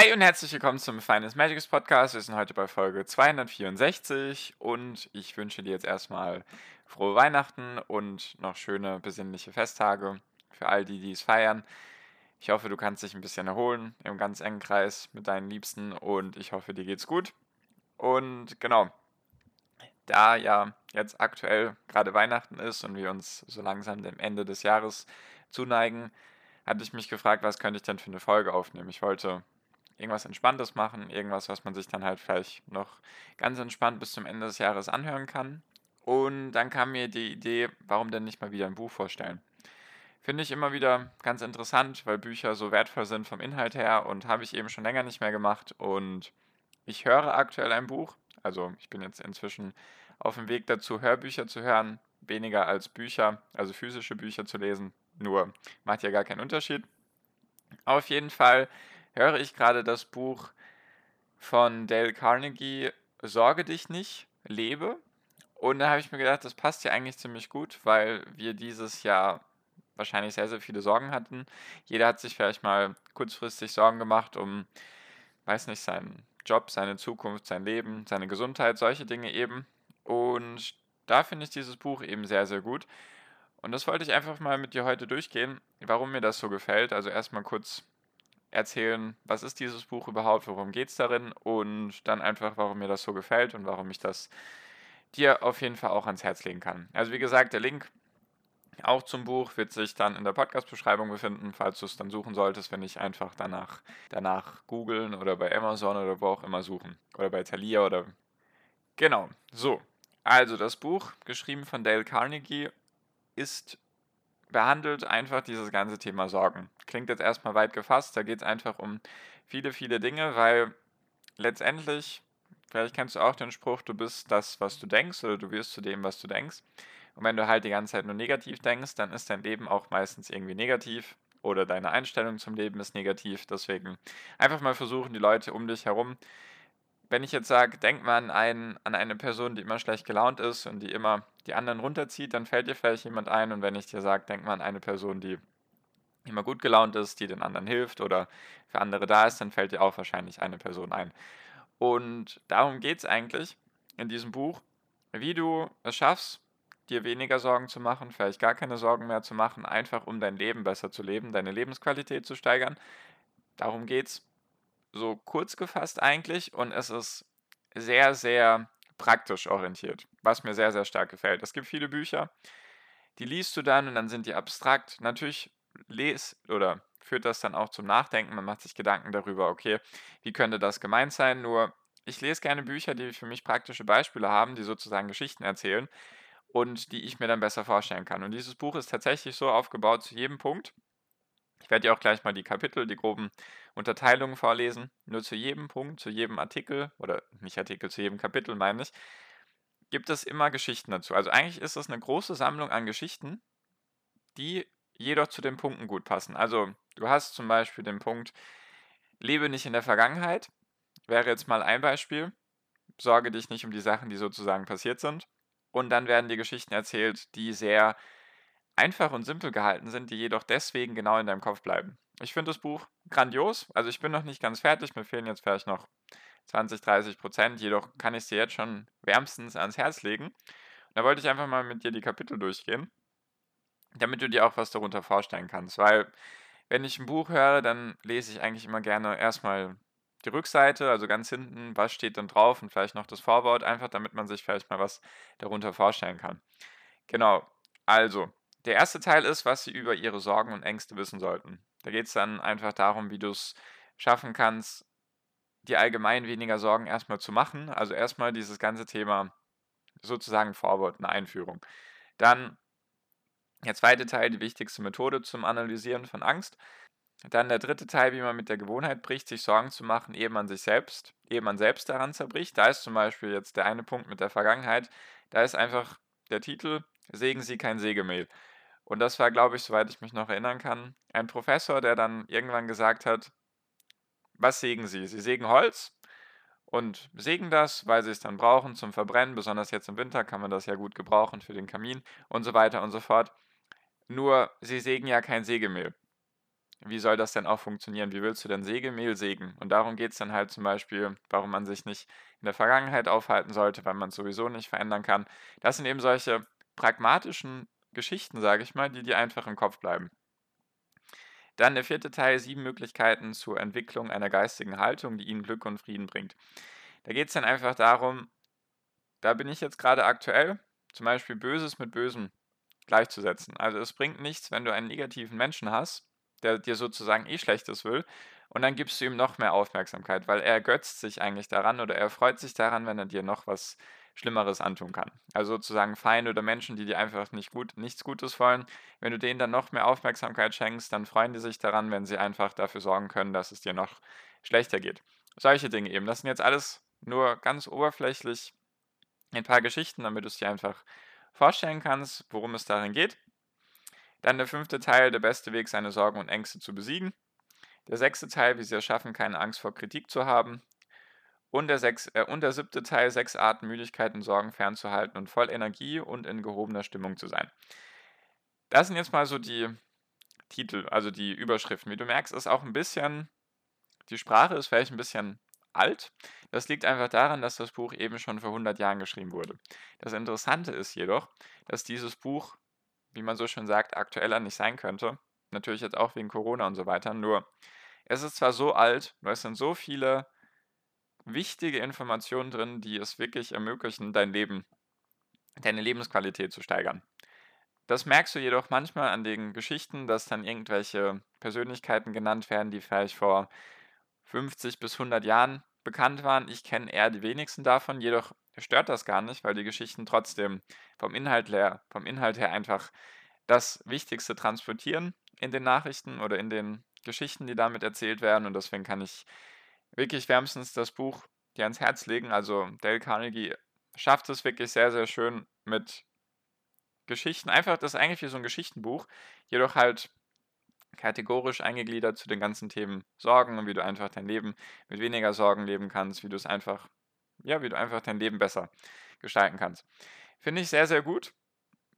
Hi und herzlich willkommen zum Finance Magics Podcast. Wir sind heute bei Folge 264 und ich wünsche dir jetzt erstmal frohe Weihnachten und noch schöne besinnliche Festtage für all die, die es feiern. Ich hoffe, du kannst dich ein bisschen erholen im ganz engen Kreis mit deinen Liebsten und ich hoffe, dir geht's gut. Und genau, da ja jetzt aktuell gerade Weihnachten ist und wir uns so langsam dem Ende des Jahres zuneigen, hatte ich mich gefragt, was könnte ich denn für eine Folge aufnehmen. Ich wollte irgendwas Entspanntes machen, irgendwas, was man sich dann halt vielleicht noch ganz entspannt bis zum Ende des Jahres anhören kann. Und dann kam mir die Idee, warum denn nicht mal wieder ein Buch vorstellen? Finde ich immer wieder ganz interessant, weil Bücher so wertvoll sind vom Inhalt her und habe ich eben schon länger nicht mehr gemacht. Und ich höre aktuell ein Buch. Also ich bin jetzt inzwischen auf dem Weg dazu, Hörbücher zu hören, weniger als Bücher, also physische Bücher zu lesen. Nur macht ja gar keinen Unterschied. Auf jeden Fall höre ich gerade das Buch von Dale Carnegie Sorge dich nicht, lebe. Und da habe ich mir gedacht, das passt ja eigentlich ziemlich gut, weil wir dieses Jahr wahrscheinlich sehr, sehr viele Sorgen hatten. Jeder hat sich vielleicht mal kurzfristig Sorgen gemacht um, weiß nicht, seinen Job, seine Zukunft, sein Leben, seine Gesundheit, solche Dinge eben. Und da finde ich dieses Buch eben sehr, sehr gut. Und das wollte ich einfach mal mit dir heute durchgehen, warum mir das so gefällt. Also erstmal kurz erzählen, was ist dieses Buch überhaupt, worum geht es darin und dann einfach, warum mir das so gefällt und warum ich das dir auf jeden Fall auch ans Herz legen kann. Also wie gesagt, der Link auch zum Buch wird sich dann in der Podcast-Beschreibung befinden, falls du es dann suchen solltest, wenn nicht einfach danach, danach googeln oder bei Amazon oder wo auch immer suchen. Oder bei Thalia oder. Genau, so. Also das Buch, geschrieben von Dale Carnegie, ist behandelt einfach dieses ganze Thema Sorgen. Klingt jetzt erstmal weit gefasst, da geht es einfach um viele, viele Dinge, weil letztendlich, vielleicht kennst du auch den Spruch, du bist das, was du denkst oder du wirst zu dem, was du denkst. Und wenn du halt die ganze Zeit nur negativ denkst, dann ist dein Leben auch meistens irgendwie negativ oder deine Einstellung zum Leben ist negativ. Deswegen einfach mal versuchen, die Leute um dich herum wenn ich jetzt sage, denk mal an, einen, an eine Person, die immer schlecht gelaunt ist und die immer die anderen runterzieht, dann fällt dir vielleicht jemand ein. Und wenn ich dir sage, denk mal an eine Person, die immer gut gelaunt ist, die den anderen hilft oder für andere da ist, dann fällt dir auch wahrscheinlich eine Person ein. Und darum geht es eigentlich in diesem Buch, wie du es schaffst, dir weniger Sorgen zu machen, vielleicht gar keine Sorgen mehr zu machen, einfach um dein Leben besser zu leben, deine Lebensqualität zu steigern. Darum geht es so kurz gefasst eigentlich und es ist sehr, sehr praktisch orientiert, was mir sehr, sehr stark gefällt. Es gibt viele Bücher, die liest du dann und dann sind die abstrakt. Natürlich les oder führt das dann auch zum Nachdenken. Man macht sich Gedanken darüber, okay, wie könnte das gemeint sein? Nur ich lese gerne Bücher, die für mich praktische Beispiele haben, die sozusagen Geschichten erzählen und die ich mir dann besser vorstellen kann. Und dieses Buch ist tatsächlich so aufgebaut zu jedem Punkt, ich werde dir auch gleich mal die Kapitel, die groben Unterteilungen vorlesen. Nur zu jedem Punkt, zu jedem Artikel, oder nicht Artikel, zu jedem Kapitel meine ich, gibt es immer Geschichten dazu. Also eigentlich ist es eine große Sammlung an Geschichten, die jedoch zu den Punkten gut passen. Also du hast zum Beispiel den Punkt, lebe nicht in der Vergangenheit, wäre jetzt mal ein Beispiel. Sorge dich nicht um die Sachen, die sozusagen passiert sind. Und dann werden die Geschichten erzählt, die sehr einfach und simpel gehalten sind, die jedoch deswegen genau in deinem Kopf bleiben. Ich finde das Buch grandios. Also ich bin noch nicht ganz fertig, mir fehlen jetzt vielleicht noch 20, 30 Prozent, jedoch kann ich es dir jetzt schon wärmstens ans Herz legen. Und da wollte ich einfach mal mit dir die Kapitel durchgehen, damit du dir auch was darunter vorstellen kannst. Weil wenn ich ein Buch höre, dann lese ich eigentlich immer gerne erstmal die Rückseite, also ganz hinten, was steht dann drauf und vielleicht noch das Vorwort, einfach damit man sich vielleicht mal was darunter vorstellen kann. Genau, also der erste Teil ist, was Sie über Ihre Sorgen und Ängste wissen sollten. Da geht es dann einfach darum, wie du es schaffen kannst, dir allgemein weniger Sorgen erstmal zu machen. Also erstmal dieses ganze Thema sozusagen Vorwort, eine Einführung. Dann der zweite Teil, die wichtigste Methode zum Analysieren von Angst. Dann der dritte Teil, wie man mit der Gewohnheit bricht, sich Sorgen zu machen, ehe man sich selbst, ehe man selbst daran zerbricht. Da ist zum Beispiel jetzt der eine Punkt mit der Vergangenheit. Da ist einfach der Titel, sägen Sie kein Sägemehl. Und das war, glaube ich, soweit ich mich noch erinnern kann, ein Professor, der dann irgendwann gesagt hat, was sägen Sie? Sie sägen Holz und sägen das, weil sie es dann brauchen zum Verbrennen. Besonders jetzt im Winter kann man das ja gut gebrauchen für den Kamin und so weiter und so fort. Nur, sie sägen ja kein Sägemehl. Wie soll das denn auch funktionieren? Wie willst du denn Sägemehl sägen? Und darum geht es dann halt zum Beispiel, warum man sich nicht in der Vergangenheit aufhalten sollte, weil man es sowieso nicht verändern kann. Das sind eben solche pragmatischen Geschichten, sage ich mal, die dir einfach im Kopf bleiben. Dann der vierte Teil, sieben Möglichkeiten zur Entwicklung einer geistigen Haltung, die ihnen Glück und Frieden bringt. Da geht es dann einfach darum, da bin ich jetzt gerade aktuell, zum Beispiel Böses mit Bösem gleichzusetzen. Also es bringt nichts, wenn du einen negativen Menschen hast, der dir sozusagen eh Schlechtes will, und dann gibst du ihm noch mehr Aufmerksamkeit, weil er ergötzt sich eigentlich daran oder er freut sich daran, wenn er dir noch was Schlimmeres antun kann. Also sozusagen Feinde oder Menschen, die dir einfach nicht gut, nichts Gutes wollen. Wenn du denen dann noch mehr Aufmerksamkeit schenkst, dann freuen die sich daran, wenn sie einfach dafür sorgen können, dass es dir noch schlechter geht. Solche Dinge eben. Das sind jetzt alles nur ganz oberflächlich ein paar Geschichten, damit du es dir einfach vorstellen kannst, worum es darin geht. Dann der fünfte Teil, der beste Weg, seine Sorgen und Ängste zu besiegen. Der sechste Teil, wie sie es schaffen, keine Angst vor Kritik zu haben. Und der, sechs, äh, und der siebte Teil, sechs Arten, Müdigkeit und Sorgen fernzuhalten und voll Energie und in gehobener Stimmung zu sein. Das sind jetzt mal so die Titel, also die Überschriften. Wie du merkst, ist auch ein bisschen, die Sprache ist vielleicht ein bisschen alt. Das liegt einfach daran, dass das Buch eben schon vor 100 Jahren geschrieben wurde. Das Interessante ist jedoch, dass dieses Buch, wie man so schön sagt, aktueller nicht sein könnte. Natürlich jetzt auch wegen Corona und so weiter. Nur, es ist zwar so alt, nur es sind so viele wichtige Informationen drin, die es wirklich ermöglichen, dein Leben, deine Lebensqualität zu steigern. Das merkst du jedoch manchmal an den Geschichten, dass dann irgendwelche Persönlichkeiten genannt werden, die vielleicht vor 50 bis 100 Jahren bekannt waren. Ich kenne eher die wenigsten davon, jedoch stört das gar nicht, weil die Geschichten trotzdem vom Inhalt her, vom Inhalt her einfach das Wichtigste transportieren in den Nachrichten oder in den Geschichten, die damit erzählt werden. Und deswegen kann ich wirklich wärmstens das Buch dir ans Herz legen. Also Dale Carnegie schafft es wirklich sehr, sehr schön mit Geschichten. Einfach, das ist eigentlich wie so ein Geschichtenbuch, jedoch halt kategorisch eingegliedert zu den ganzen Themen Sorgen und wie du einfach dein Leben mit weniger Sorgen leben kannst, wie du es einfach, ja, wie du einfach dein Leben besser gestalten kannst. Finde ich sehr, sehr gut.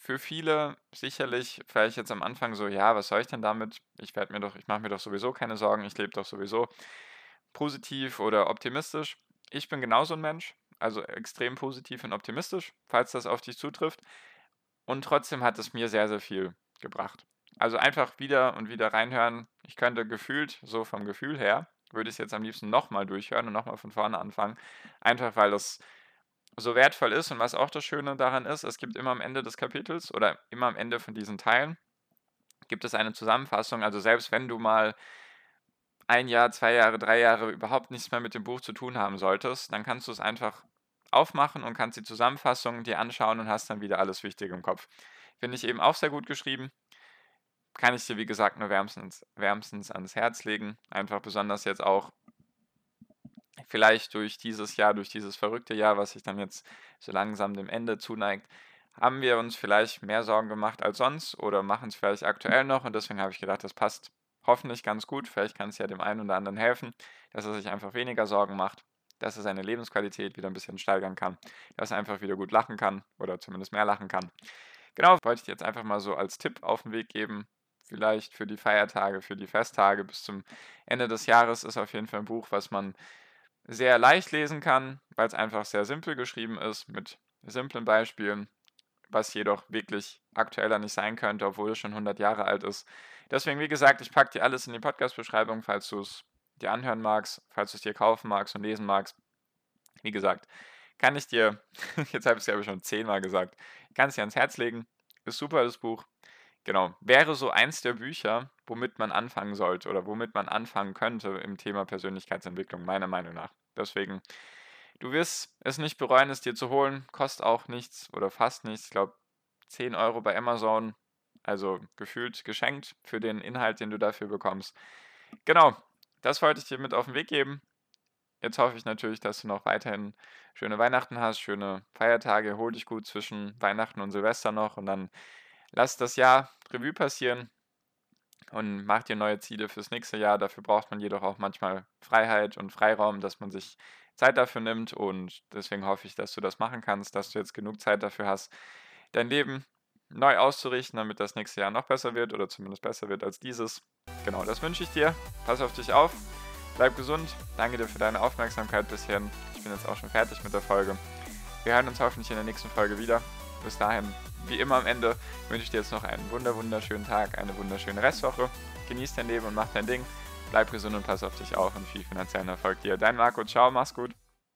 Für viele sicherlich vielleicht jetzt am Anfang so, ja, was soll ich denn damit? Ich werde mir doch, ich mache mir doch sowieso keine Sorgen, ich lebe doch sowieso positiv oder optimistisch. Ich bin genauso ein Mensch, also extrem positiv und optimistisch, falls das auf dich zutrifft. Und trotzdem hat es mir sehr, sehr viel gebracht. Also einfach wieder und wieder reinhören. Ich könnte gefühlt, so vom Gefühl her, würde ich es jetzt am liebsten nochmal durchhören und nochmal von vorne anfangen. Einfach weil es so wertvoll ist und was auch das Schöne daran ist, es gibt immer am Ende des Kapitels oder immer am Ende von diesen Teilen gibt es eine Zusammenfassung. Also selbst wenn du mal ein Jahr, zwei Jahre, drei Jahre überhaupt nichts mehr mit dem Buch zu tun haben solltest, dann kannst du es einfach aufmachen und kannst die Zusammenfassung dir anschauen und hast dann wieder alles Wichtige im Kopf. Finde ich eben auch sehr gut geschrieben. Kann ich dir, wie gesagt, nur wärmstens, wärmstens ans Herz legen. Einfach besonders jetzt auch vielleicht durch dieses Jahr, durch dieses verrückte Jahr, was sich dann jetzt so langsam dem Ende zuneigt, haben wir uns vielleicht mehr Sorgen gemacht als sonst oder machen es vielleicht aktuell noch und deswegen habe ich gedacht, das passt hoffentlich ganz gut. Vielleicht kann es ja dem einen oder anderen helfen, dass er sich einfach weniger Sorgen macht, dass er seine Lebensqualität wieder ein bisschen steigern kann, dass er einfach wieder gut lachen kann oder zumindest mehr lachen kann. Genau, wollte ich jetzt einfach mal so als Tipp auf den Weg geben. Vielleicht für die Feiertage, für die Festtage bis zum Ende des Jahres ist auf jeden Fall ein Buch, was man sehr leicht lesen kann, weil es einfach sehr simpel geschrieben ist, mit simplen Beispielen, was jedoch wirklich aktueller nicht sein könnte, obwohl es schon 100 Jahre alt ist. Deswegen, wie gesagt, ich packe dir alles in die Podcast-Beschreibung, falls du es dir anhören magst, falls du es dir kaufen magst und lesen magst. Wie gesagt, kann ich dir, jetzt habe ich es ja schon zehnmal gesagt, kann es dir ans Herz legen. Ist super, das Buch. Genau, wäre so eins der Bücher, womit man anfangen sollte oder womit man anfangen könnte im Thema Persönlichkeitsentwicklung, meiner Meinung nach. Deswegen, du wirst es nicht bereuen, es dir zu holen. Kostet auch nichts oder fast nichts. Ich glaube, 10 Euro bei Amazon also gefühlt geschenkt für den Inhalt, den du dafür bekommst. Genau, das wollte ich dir mit auf den Weg geben. Jetzt hoffe ich natürlich, dass du noch weiterhin schöne Weihnachten hast, schöne Feiertage. Hol dich gut zwischen Weihnachten und Silvester noch und dann lass das Jahr Revue passieren und mach dir neue Ziele fürs nächste Jahr. Dafür braucht man jedoch auch manchmal Freiheit und Freiraum, dass man sich Zeit dafür nimmt und deswegen hoffe ich, dass du das machen kannst, dass du jetzt genug Zeit dafür hast, dein Leben neu auszurichten, damit das nächste Jahr noch besser wird oder zumindest besser wird als dieses. Genau, das wünsche ich dir. Pass auf dich auf, bleib gesund. Danke dir für deine Aufmerksamkeit bisher. Ich bin jetzt auch schon fertig mit der Folge. Wir hören uns hoffentlich in der nächsten Folge wieder. Bis dahin, wie immer am Ende, wünsche ich dir jetzt noch einen wunder wunderschönen Tag, eine wunderschöne Restwoche. Genieß dein Leben und mach dein Ding. Bleib gesund und pass auf dich auf und viel finanziellen Erfolg dir. Dein Marco, ciao, mach's gut.